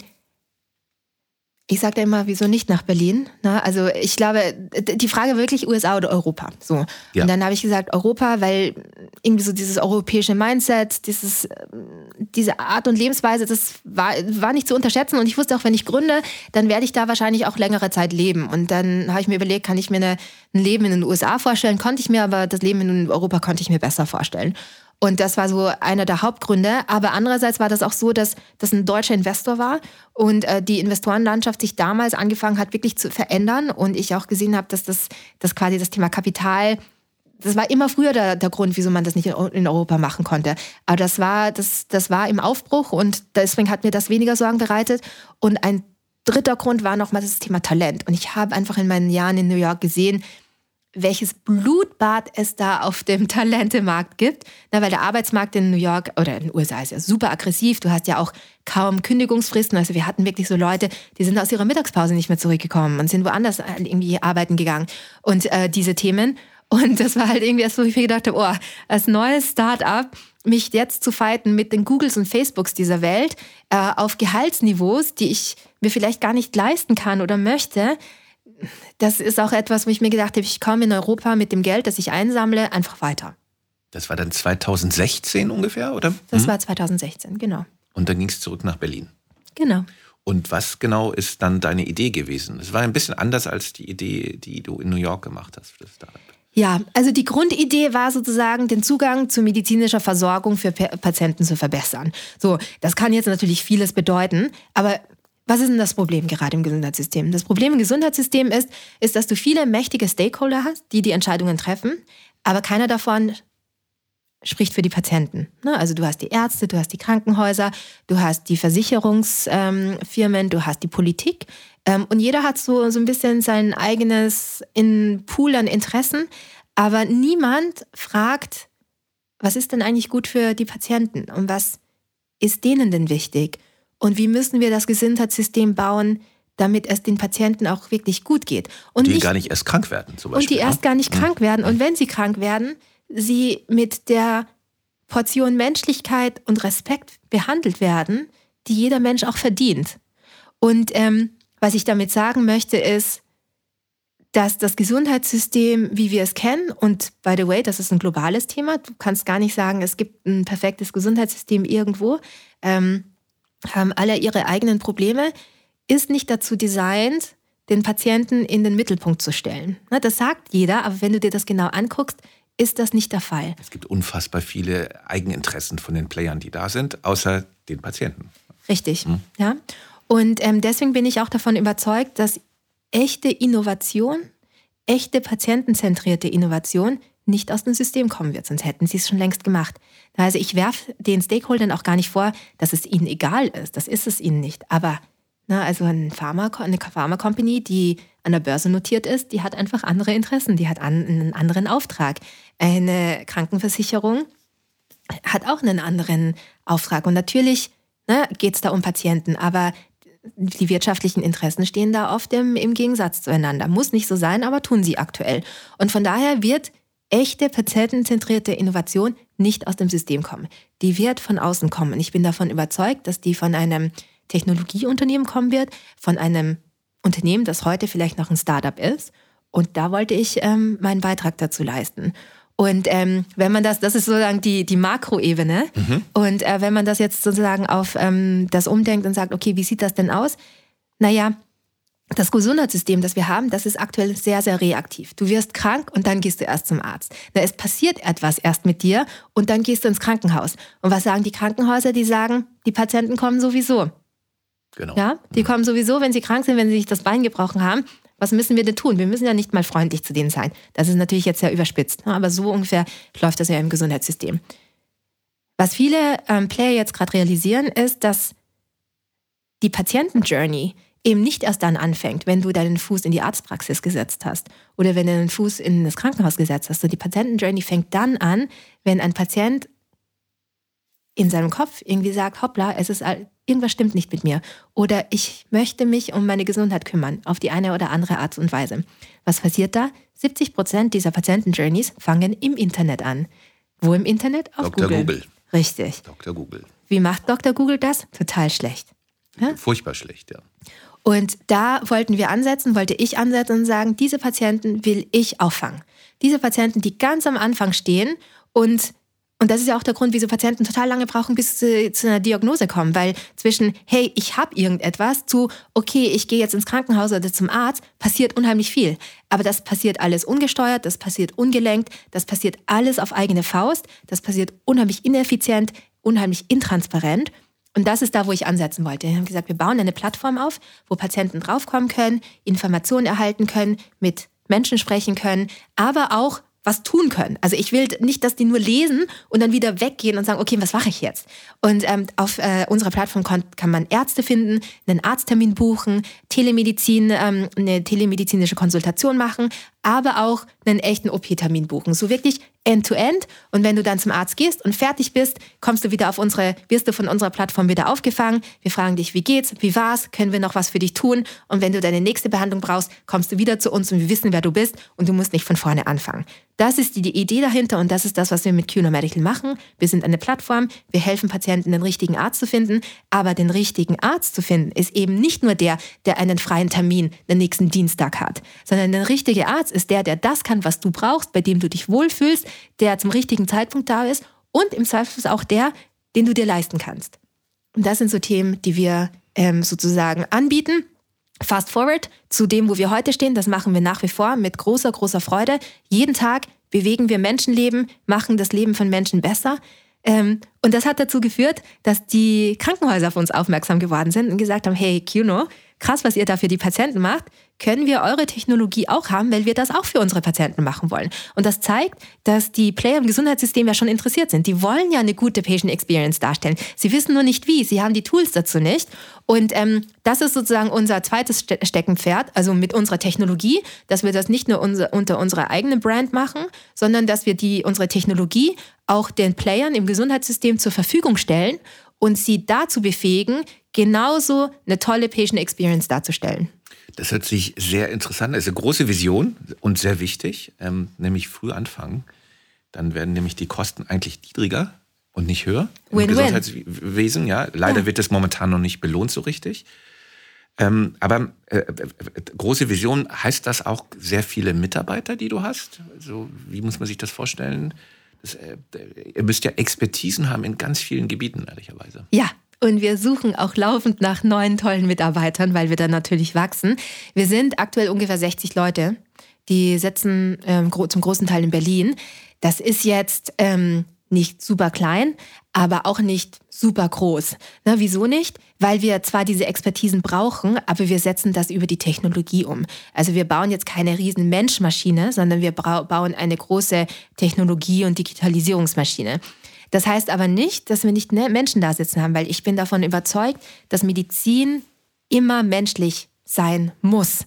ich sage immer, wieso nicht nach Berlin? Na, ne? also ich glaube, die Frage wirklich USA oder Europa. So. Ja. Und dann habe ich gesagt Europa, weil irgendwie so dieses europäische Mindset, dieses, diese Art und Lebensweise, das war, war nicht zu unterschätzen. Und ich wusste auch, wenn ich gründe, dann werde ich da wahrscheinlich auch längere Zeit leben. Und dann habe ich mir überlegt, kann ich mir eine, ein Leben in den USA vorstellen? Konnte ich mir, aber das Leben in Europa konnte ich mir besser vorstellen. Und das war so einer der Hauptgründe. Aber andererseits war das auch so, dass das ein deutscher Investor war und äh, die Investorenlandschaft sich damals angefangen hat, wirklich zu verändern. Und ich auch gesehen habe, dass das, dass quasi das Thema Kapital das war immer früher der, der Grund, wieso man das nicht in, Europa machen konnte. Aber das war, das, das war im Aufbruch und deswegen hat mir das weniger Sorgen bereitet. Und ein dritter Grund war nochmal das Thema Talent. Und ich habe einfach in meinen Jahren in New York gesehen, welches Blutbad es da auf dem Talentemarkt gibt. Na, weil der Arbeitsmarkt in New York oder in den USA ist ja super aggressiv. Du hast ja auch kaum Kündigungsfristen. Also wir hatten wirklich so Leute, die sind aus ihrer Mittagspause nicht mehr zurückgekommen und sind woanders irgendwie arbeiten gegangen. Und äh, diese Themen. Und das war halt irgendwie erst, wo ich mir gedacht habe, oh, als neues Start-up mich jetzt zu fighten mit den Googles und Facebooks dieser Welt äh, auf Gehaltsniveaus, die ich mir vielleicht gar nicht leisten kann oder möchte, das ist auch etwas, wo ich mir gedacht habe, ich komme in Europa mit dem Geld, das ich einsammle, einfach weiter. Das war dann 2016 ungefähr, oder? Das hm? war 2016, genau. Und dann ging es zurück nach Berlin. Genau. Und was genau ist dann deine Idee gewesen? Es war ein bisschen anders als die Idee, die du in New York gemacht hast für das Startup. Ja, also die Grundidee war sozusagen, den Zugang zu medizinischer Versorgung für Patienten zu verbessern. So, das kann jetzt natürlich vieles bedeuten, aber was ist denn das Problem gerade im Gesundheitssystem? Das Problem im Gesundheitssystem ist, ist, dass du viele mächtige Stakeholder hast, die die Entscheidungen treffen, aber keiner davon spricht für die Patienten. Ne? Also du hast die Ärzte, du hast die Krankenhäuser, du hast die Versicherungsfirmen, du hast die Politik ähm, und jeder hat so, so ein bisschen sein eigenes in Pool an Interessen, aber niemand fragt, was ist denn eigentlich gut für die Patienten und was ist denen denn wichtig? Und wie müssen wir das Gesundheitssystem bauen, damit es den Patienten auch wirklich gut geht. Und die nicht, gar nicht erst krank werden, zum Beispiel. Und die ne? erst gar nicht mhm. krank werden. Und wenn sie krank werden, sie mit der Portion Menschlichkeit und Respekt behandelt werden, die jeder Mensch auch verdient. Und ähm, was ich damit sagen möchte, ist, dass das Gesundheitssystem, wie wir es kennen, und by the way, das ist ein globales Thema, du kannst gar nicht sagen, es gibt ein perfektes Gesundheitssystem irgendwo. Ähm, haben alle ihre eigenen Probleme, ist nicht dazu designt, den Patienten in den Mittelpunkt zu stellen. Das sagt jeder, aber wenn du dir das genau anguckst, ist das nicht der Fall. Es gibt unfassbar viele Eigeninteressen von den Playern, die da sind, außer den Patienten. Richtig, hm. ja. Und ähm, deswegen bin ich auch davon überzeugt, dass echte Innovation, echte patientenzentrierte Innovation nicht aus dem System kommen wird, sonst hätten sie es schon längst gemacht. Also ich werfe den Stakeholdern auch gar nicht vor, dass es ihnen egal ist. Das ist es ihnen nicht. Aber na, also ein Pharma, eine Pharma-Company, die an der Börse notiert ist, die hat einfach andere Interessen, die hat einen anderen Auftrag. Eine Krankenversicherung hat auch einen anderen Auftrag. Und natürlich ne, geht es da um Patienten, aber die wirtschaftlichen Interessen stehen da oft im, im Gegensatz zueinander. Muss nicht so sein, aber tun sie aktuell. Und von daher wird echte patientenzentrierte Innovation nicht aus dem System kommen. Die wird von außen kommen. Ich bin davon überzeugt, dass die von einem Technologieunternehmen kommen wird, von einem Unternehmen, das heute vielleicht noch ein Startup ist. Und da wollte ich ähm, meinen Beitrag dazu leisten. Und ähm, wenn man das, das ist sozusagen die, die Makroebene. Mhm. Und äh, wenn man das jetzt sozusagen auf ähm, das umdenkt und sagt, okay, wie sieht das denn aus? Naja, das Gesundheitssystem, das wir haben, das ist aktuell sehr, sehr reaktiv. Du wirst krank und dann gehst du erst zum Arzt. Na, es passiert etwas erst mit dir und dann gehst du ins Krankenhaus. Und was sagen die Krankenhäuser? Die sagen, die Patienten kommen sowieso. Genau. Ja, die kommen sowieso, wenn sie krank sind, wenn sie sich das Bein gebrochen haben. Was müssen wir denn tun? Wir müssen ja nicht mal freundlich zu denen sein. Das ist natürlich jetzt sehr überspitzt, ne? aber so ungefähr läuft das ja im Gesundheitssystem. Was viele ähm, Player jetzt gerade realisieren, ist, dass die Patienten-Journey eben nicht erst dann anfängt, wenn du deinen Fuß in die Arztpraxis gesetzt hast oder wenn du den Fuß in das Krankenhaus gesetzt hast. Und die Patienten-Journey fängt dann an, wenn ein Patient in seinem Kopf irgendwie sagt, hoppla, es ist irgendwas stimmt nicht mit mir oder ich möchte mich um meine Gesundheit kümmern auf die eine oder andere Art und Weise. Was passiert da? 70 Prozent dieser Patienten-Journeys fangen im Internet an. Wo im Internet? Auf Dr. Google. Google. Richtig. Dr. Google. Wie macht Dr. Google das? Total schlecht. Ja? Furchtbar schlecht, ja. Und da wollten wir ansetzen, wollte ich ansetzen und sagen, diese Patienten will ich auffangen. Diese Patienten, die ganz am Anfang stehen und und das ist ja auch der Grund, wieso Patienten total lange brauchen, bis sie zu einer Diagnose kommen. Weil zwischen, hey, ich habe irgendetwas, zu, okay, ich gehe jetzt ins Krankenhaus oder zum Arzt, passiert unheimlich viel. Aber das passiert alles ungesteuert, das passiert ungelenkt, das passiert alles auf eigene Faust, das passiert unheimlich ineffizient, unheimlich intransparent. Und das ist da, wo ich ansetzen wollte. Wir haben gesagt, wir bauen eine Plattform auf, wo Patienten draufkommen können, Informationen erhalten können, mit Menschen sprechen können, aber auch was tun können. Also ich will nicht, dass die nur lesen und dann wieder weggehen und sagen, okay, was mache ich jetzt? Und ähm, auf äh, unserer Plattform kann, kann, man Ärzte finden, einen Arzttermin buchen, Telemedizin, ähm, eine telemedizinische Konsultation machen, aber auch einen echten OP-Termin buchen. So wirklich end-to-end. Und wenn du dann zum Arzt gehst und fertig bist, kommst du wieder auf unsere, wirst du von unserer Plattform wieder aufgefangen. Wir fragen dich, wie geht's? Wie war's? Können wir noch was für dich tun? Und wenn du deine nächste Behandlung brauchst, kommst du wieder zu uns und wir wissen, wer du bist und du musst nicht von vorne anfangen. Das ist die, die Idee dahinter und das ist das, was wir mit QNO Medical machen. Wir sind eine Plattform. Wir helfen Patienten, den richtigen Arzt zu finden. Aber den richtigen Arzt zu finden, ist eben nicht nur der, der einen freien Termin den nächsten Dienstag hat, sondern der richtige Arzt ist der, der das kann, was du brauchst, bei dem du dich wohlfühlst, der zum richtigen Zeitpunkt da ist und im Zweifel auch der, den du dir leisten kannst. Und das sind so Themen, die wir ähm, sozusagen anbieten. Fast forward zu dem, wo wir heute stehen, das machen wir nach wie vor mit großer, großer Freude. Jeden Tag bewegen wir Menschenleben, machen das Leben von Menschen besser. Ähm, und das hat dazu geführt, dass die Krankenhäuser auf uns aufmerksam geworden sind und gesagt haben, hey, Kuno, krass, was ihr da für die Patienten macht, können wir eure Technologie auch haben, weil wir das auch für unsere Patienten machen wollen. Und das zeigt, dass die Player im Gesundheitssystem ja schon interessiert sind. Die wollen ja eine gute Patient Experience darstellen. Sie wissen nur nicht wie, sie haben die Tools dazu nicht. Und ähm, das ist sozusagen unser zweites Steckenpferd, also mit unserer Technologie, dass wir das nicht nur unser, unter unserer eigenen Brand machen, sondern dass wir die, unsere Technologie auch den Playern im Gesundheitssystem zur Verfügung stellen und sie dazu befähigen, genauso eine tolle Patient Experience darzustellen. Das hört sich sehr interessant an. Das ist eine große Vision und sehr wichtig, ähm, nämlich früh anfangen. Dann werden nämlich die Kosten eigentlich niedriger und nicht höher im Win -win. Gesundheitswesen. Ja, leider ja. wird das momentan noch nicht belohnt so richtig. Ähm, aber äh, äh, große Vision heißt das auch sehr viele Mitarbeiter, die du hast? Also wie muss man sich das vorstellen? Das, äh, ihr müsst ja Expertisen haben in ganz vielen Gebieten, ehrlicherweise. Ja, Und wir suchen auch laufend nach neuen tollen Mitarbeitern, weil wir dann natürlich wachsen. Wir sind aktuell ungefähr 60 Leute. Die sitzen ähm, zum großen Teil in Berlin. Das ist jetzt ähm, nicht super klein, aber auch nicht super groß. Na, wieso nicht? Weil wir zwar diese Expertisen brauchen, aber wir setzen das über die Technologie um. Also wir bauen jetzt keine riesen Menschmaschine, sondern wir bauen eine große Technologie- und Digitalisierungsmaschine. Das heißt aber nicht, dass wir nicht ne, Menschen da sitzen haben, weil ich bin davon überzeugt, dass Medizin immer menschlich sein muss.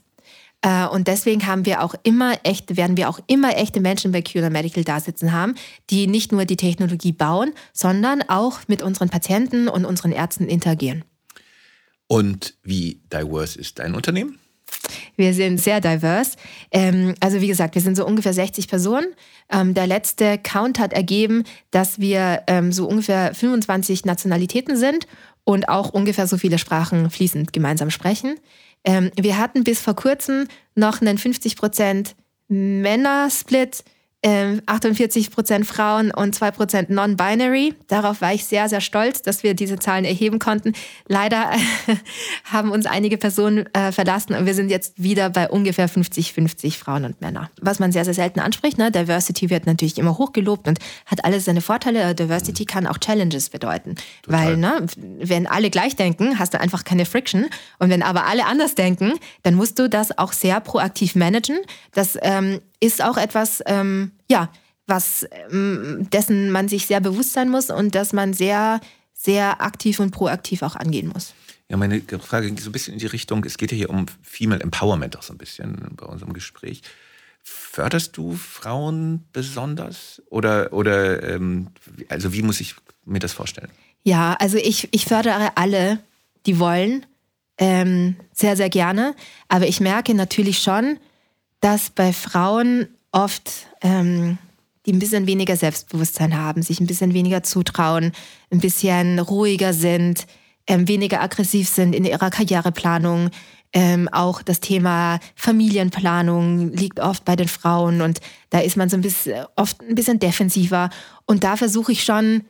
Äh, und deswegen haben wir auch immer echte, werden wir auch immer echte Menschen bei QA Medical da sitzen haben, die nicht nur die Technologie bauen, sondern auch mit unseren Patienten und unseren Ärzten interagieren. Und wie diverse ist dein Unternehmen? Wir sind sehr diverse. Ähm, also wie gesagt, wir sind so ungefähr 60 Personen. Ähm, der letzte Count hat ergeben, dass wir ähm, so ungefähr 25 Nationalitäten sind und auch ungefähr so viele Sprachen fließend gemeinsam sprechen. Ähm, wir hatten bis vor kurzem noch einen 50 Prozent Männer-Split 48 ähm, Prozent Frauen und 2 Prozent Non-Binary. Darauf war ich sehr, sehr stolz, dass wir diese Zahlen erheben konnten. Leider (laughs) haben uns einige Personen äh, verlassen und wir sind jetzt wieder bei ungefähr 50-50 Frauen und Männer. Was man sehr, sehr selten anspricht. Ne? Diversity wird natürlich immer hochgelobt und hat alles seine Vorteile. Diversity kann auch Challenges bedeuten. Total. Weil, ne, wenn alle gleich denken, hast du einfach keine Friction. Und wenn aber alle anders denken, dann musst du das auch sehr proaktiv managen. Das ähm, ist auch etwas, ähm, ja, was ähm, dessen man sich sehr bewusst sein muss und dass man sehr, sehr aktiv und proaktiv auch angehen muss. Ja, meine Frage ging so ein bisschen in die Richtung, es geht ja hier um Female Empowerment auch so ein bisschen bei unserem Gespräch. Förderst du Frauen besonders? Oder, oder ähm, also wie muss ich mir das vorstellen? Ja, also ich, ich fördere alle, die wollen, ähm, sehr, sehr gerne. Aber ich merke natürlich schon, dass bei Frauen oft, ähm, die ein bisschen weniger Selbstbewusstsein haben, sich ein bisschen weniger zutrauen, ein bisschen ruhiger sind, ähm, weniger aggressiv sind in ihrer Karriereplanung. Ähm, auch das Thema Familienplanung liegt oft bei den Frauen und da ist man so ein bisschen, oft ein bisschen defensiver. Und da versuche ich schon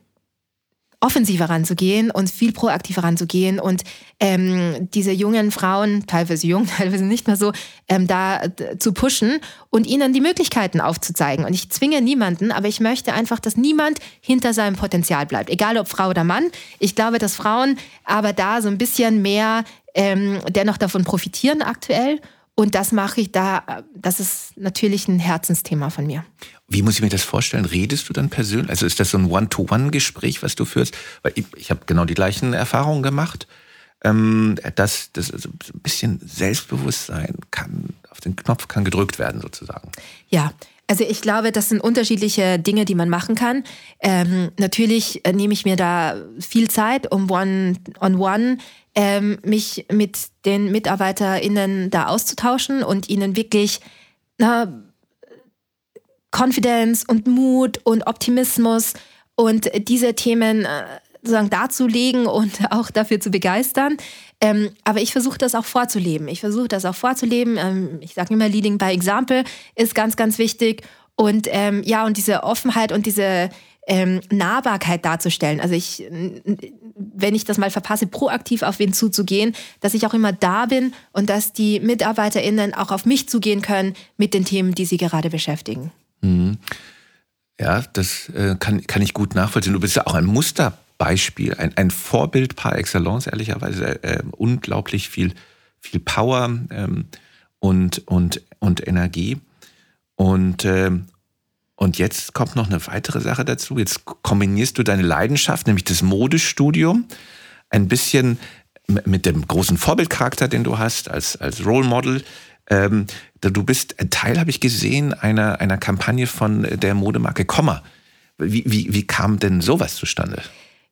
offensiver ranzugehen und viel proaktiver ranzugehen und ähm, diese jungen Frauen, teilweise jung, (laughs) teilweise nicht mehr so, ähm, da zu pushen und ihnen die Möglichkeiten aufzuzeigen. Und ich zwinge niemanden, aber ich möchte einfach, dass niemand hinter seinem Potenzial bleibt, egal ob Frau oder Mann. Ich glaube, dass Frauen aber da so ein bisschen mehr ähm, dennoch davon profitieren aktuell. Und das mache ich da, das ist natürlich ein Herzensthema von mir. Wie muss ich mir das vorstellen? Redest du dann persönlich? Also ist das so ein One-to-One-Gespräch, was du führst? Weil ich, ich habe genau die gleichen Erfahrungen gemacht, ähm, dass das also ein bisschen Selbstbewusstsein kann, auf den Knopf kann gedrückt werden sozusagen. Ja, also ich glaube, das sind unterschiedliche Dinge, die man machen kann. Ähm, natürlich äh, nehme ich mir da viel Zeit, um one-on-one -on -one, ähm, mich mit den MitarbeiterInnen da auszutauschen und ihnen wirklich na, Confidence und Mut und Optimismus und diese Themen äh, sozusagen darzulegen und (laughs) auch dafür zu begeistern. Ähm, aber ich versuche das auch vorzuleben. Ich versuche das auch vorzuleben. Ähm, ich sage immer, Leading by Example ist ganz, ganz wichtig. Und ähm, ja, und diese Offenheit und diese ähm, Nahbarkeit darzustellen. Also ich, wenn ich das mal verpasse, proaktiv auf wen zuzugehen, dass ich auch immer da bin und dass die MitarbeiterInnen auch auf mich zugehen können mit den Themen, die sie gerade beschäftigen. Mhm. Ja, das äh, kann, kann ich gut nachvollziehen. Du bist ja auch ein Musterbeispiel, ein, ein Vorbild par excellence, ehrlicherweise. Äh, unglaublich viel, viel Power ähm, und, und, und Energie. Und, äh, und jetzt kommt noch eine weitere Sache dazu. Jetzt kombinierst du deine Leidenschaft, nämlich das Modestudium, ein bisschen mit dem großen Vorbildcharakter, den du hast als, als Role Model, ähm, du bist Teil, habe ich gesehen, einer, einer Kampagne von der Modemarke Komma. Wie, wie, wie kam denn sowas zustande?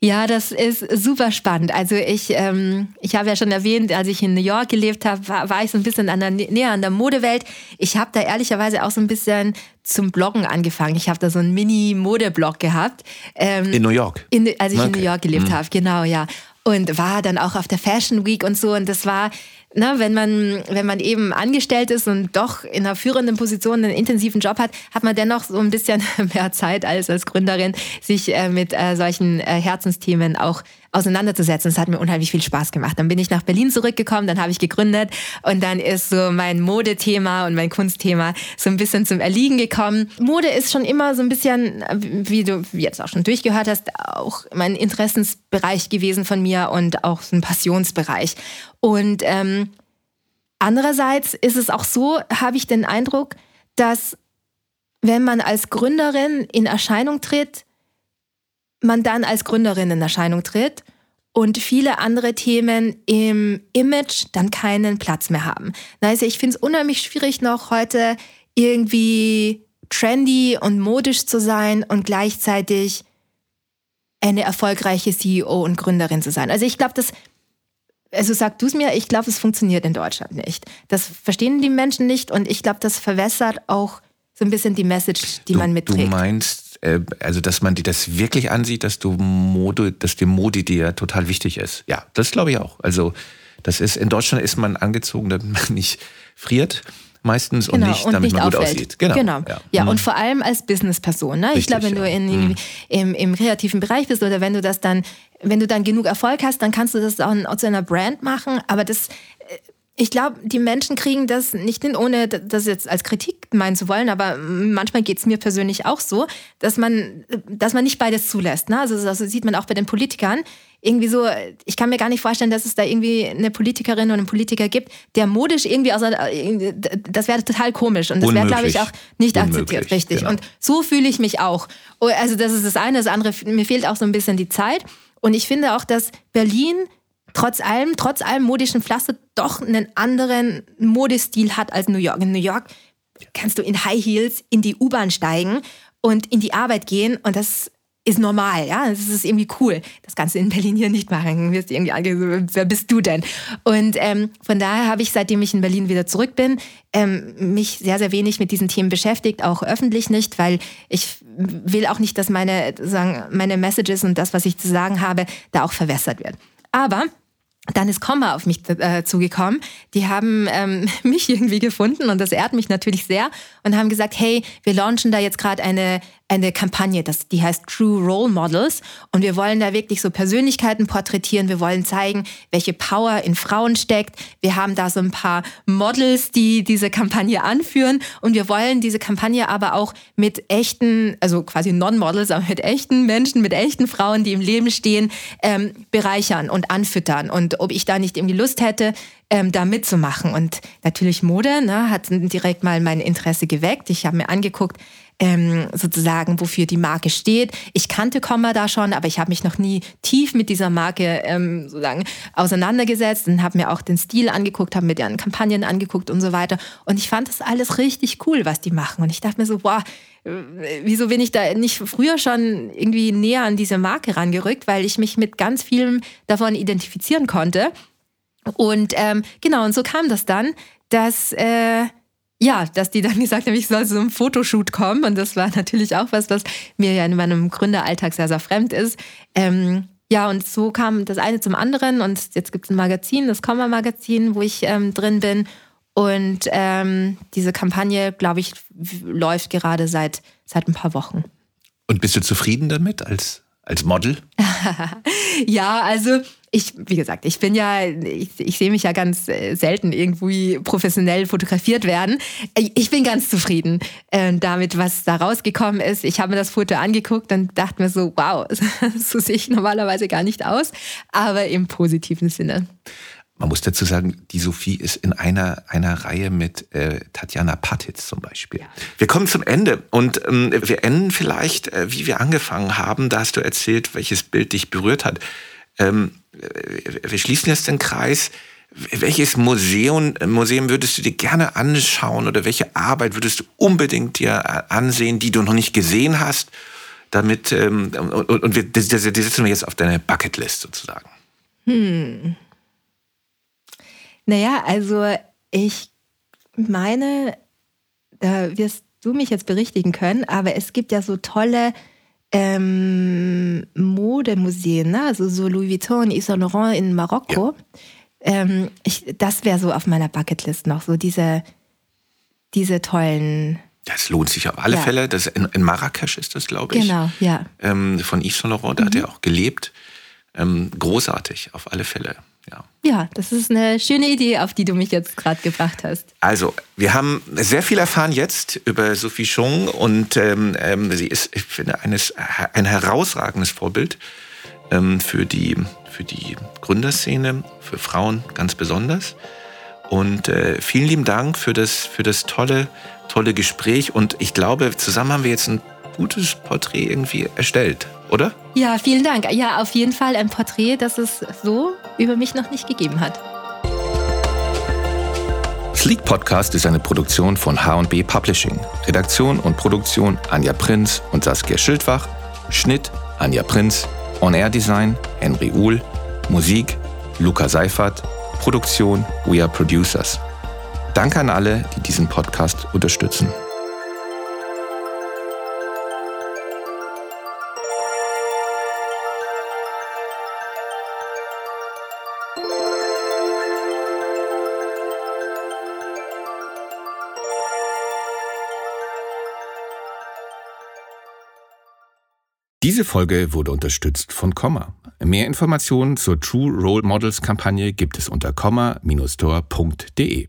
Ja, das ist super spannend. Also ich, ähm, ich habe ja schon erwähnt, als ich in New York gelebt habe, war, war ich so ein bisschen an der, näher an der Modewelt. Ich habe da ehrlicherweise auch so ein bisschen zum Bloggen angefangen. Ich habe da so einen Mini-Modeblog gehabt. Ähm, in New York? In, als ich okay. in New York gelebt mhm. habe, genau, ja. Und war dann auch auf der Fashion Week und so. Und das war ne, wenn man, wenn man eben angestellt ist und doch in einer führenden Position einen intensiven Job hat, hat man dennoch so ein bisschen (laughs) mehr Zeit als als Gründerin, sich äh, mit äh, solchen äh, Herzensthemen auch auseinanderzusetzen. Es hat mir unheimlich viel Spaß gemacht. Dann bin ich nach Berlin zurückgekommen, dann habe ich gegründet und dann ist so mein Modethema und mein Kunstthema so ein bisschen zum Erliegen gekommen. Mode ist schon immer so ein bisschen, wie du jetzt auch schon durchgehört hast, auch mein Interessensbereich gewesen von mir und auch so ein Passionsbereich. Und ähm, andererseits ist es auch so, habe ich den Eindruck, dass wenn man als Gründerin in Erscheinung tritt, man dann als Gründerin in Erscheinung tritt und viele andere Themen im Image dann keinen Platz mehr haben. Also ich finde es unheimlich schwierig noch heute irgendwie trendy und modisch zu sein und gleichzeitig eine erfolgreiche CEO und Gründerin zu sein. Also ich glaube, das, also sag du es mir, ich glaube, es funktioniert in Deutschland nicht. Das verstehen die Menschen nicht und ich glaube, das verwässert auch so ein bisschen die Message, die du, man mitträgt. Du meinst, äh, also dass man dir das wirklich ansieht, dass du Mode, dass dir Mode dir total wichtig ist. Ja, das glaube ich auch. Also das ist in Deutschland ist man angezogen, damit man nicht friert meistens genau, und nicht, und damit nicht man auffällt. gut aussieht. Genau. genau. Ja, ja mhm. und vor allem als Businessperson. Ne? ich glaube, wenn du in, mhm. im, im kreativen Bereich bist oder wenn du das dann, wenn du dann genug Erfolg hast, dann kannst du das auch zu einer Brand machen. Aber das ich glaube, die Menschen kriegen das nicht hin, ohne das jetzt als Kritik meinen zu wollen, aber manchmal geht es mir persönlich auch so, dass man, dass man nicht beides zulässt. Ne? Also das sieht man auch bei den Politikern. Irgendwie so, ich kann mir gar nicht vorstellen, dass es da irgendwie eine Politikerin oder einen Politiker gibt, der modisch irgendwie, also das wäre total komisch und das wäre, glaube ich, auch nicht Unmöglich, akzeptiert, richtig. Genau. Und so fühle ich mich auch. Oh, also das ist das eine, das andere, mir fehlt auch so ein bisschen die Zeit. Und ich finde auch, dass Berlin trotz allem, trotz allem modischen Pflaster doch einen anderen Modestil hat als New York. In New York kannst du in High Heels in die U-Bahn steigen und in die Arbeit gehen und das ist normal, ja, das ist irgendwie cool. Das kannst du in Berlin hier nicht machen. Wirst irgendwie ange wer bist du denn? Und ähm, von daher habe ich, seitdem ich in Berlin wieder zurück bin, ähm, mich sehr, sehr wenig mit diesen Themen beschäftigt, auch öffentlich nicht, weil ich will auch nicht, dass meine, sagen, meine Messages und das, was ich zu sagen habe, da auch verwässert wird. Aber dann ist Komma auf mich äh, zugekommen. Die haben ähm, (laughs) mich irgendwie gefunden und das ehrt mich natürlich sehr und haben gesagt, hey, wir launchen da jetzt gerade eine eine Kampagne, das, die heißt True Role Models. Und wir wollen da wirklich so Persönlichkeiten porträtieren. Wir wollen zeigen, welche Power in Frauen steckt. Wir haben da so ein paar Models, die diese Kampagne anführen. Und wir wollen diese Kampagne aber auch mit echten, also quasi Non-Models, aber mit echten Menschen, mit echten Frauen, die im Leben stehen, ähm, bereichern und anfüttern. Und ob ich da nicht irgendwie Lust hätte, ähm, da mitzumachen. Und natürlich Mode ne, hat direkt mal mein Interesse geweckt. Ich habe mir angeguckt, ähm, sozusagen, wofür die Marke steht. Ich kannte Komma da schon, aber ich habe mich noch nie tief mit dieser Marke ähm, sozusagen auseinandergesetzt und habe mir auch den Stil angeguckt, habe mir deren Kampagnen angeguckt und so weiter. Und ich fand das alles richtig cool, was die machen. Und ich dachte mir so, boah, äh, wieso bin ich da nicht früher schon irgendwie näher an diese Marke rangerückt, weil ich mich mit ganz vielem davon identifizieren konnte. Und ähm, genau, und so kam das dann, dass äh, ja, dass die dann (laughs) gesagt haben, ich soll zu einem Fotoshoot kommen. Und das war natürlich auch was, was mir ja in meinem Gründeralltag sehr, sehr fremd ist. Ähm, ja, und so kam das eine zum anderen. Und jetzt gibt es ein Magazin, das Komma-Magazin, wo ich ähm, drin bin. Und ähm, diese Kampagne, glaube ich, läuft gerade seit, seit ein paar Wochen. Und bist du zufrieden damit als, als Model? (laughs) ja, also ich, wie gesagt, ich bin ja, ich, ich sehe mich ja ganz äh, selten irgendwie professionell fotografiert werden. Ich bin ganz zufrieden äh, damit, was da rausgekommen ist. Ich habe mir das Foto angeguckt und dachte mir so, wow, (laughs) so sehe ich normalerweise gar nicht aus, aber im positiven Sinne. Man muss dazu sagen, die Sophie ist in einer, einer Reihe mit äh, Tatjana Patitz zum Beispiel. Ja. Wir kommen zum Ende und ähm, wir enden vielleicht, äh, wie wir angefangen haben. Da hast du erzählt, welches Bild dich berührt hat. Ähm, wir schließen jetzt den Kreis. Welches Museum, Museum würdest du dir gerne anschauen oder welche Arbeit würdest du unbedingt dir ansehen, die du noch nicht gesehen hast? Damit, ähm, und, und wir, die, die setzen wir jetzt auf deine Bucketlist sozusagen. Hm. Naja, also ich meine, da wirst du mich jetzt berichtigen können, aber es gibt ja so tolle ähm, Modemuseen, ne? also so Louis Vuitton, Yves Saint Laurent in Marokko. Ja. Ähm, ich, das wäre so auf meiner Bucketlist noch, so diese, diese tollen. Das lohnt sich auf alle ja. Fälle. Das in, in Marrakesch ist das, glaube ich. Genau, ja. Ähm, von Yves Saint Laurent, da mhm. hat er auch gelebt. Ähm, großartig, auf alle Fälle. Ja. ja, das ist eine schöne Idee, auf die du mich jetzt gerade gebracht hast. Also, wir haben sehr viel erfahren jetzt über Sophie Schung und ähm, ähm, sie ist, ich finde, eines, ein herausragendes Vorbild ähm, für, die, für die Gründerszene, für Frauen ganz besonders. Und äh, vielen lieben Dank für das, für das tolle, tolle Gespräch. Und ich glaube, zusammen haben wir jetzt ein gutes Porträt irgendwie erstellt, oder? Ja, vielen Dank. Ja, auf jeden Fall ein Porträt, das es so über mich noch nicht gegeben hat. Sleek Podcast ist eine Produktion von H&B Publishing. Redaktion und Produktion Anja Prinz und Saskia Schildwach. Schnitt Anja Prinz. On-Air-Design Henry Uhl. Musik Luca Seifert. Produktion We Are Producers. Danke an alle, die diesen Podcast unterstützen. Diese Folge wurde unterstützt von Komma. Mehr Informationen zur True Role Models Kampagne gibt es unter komma-store.de.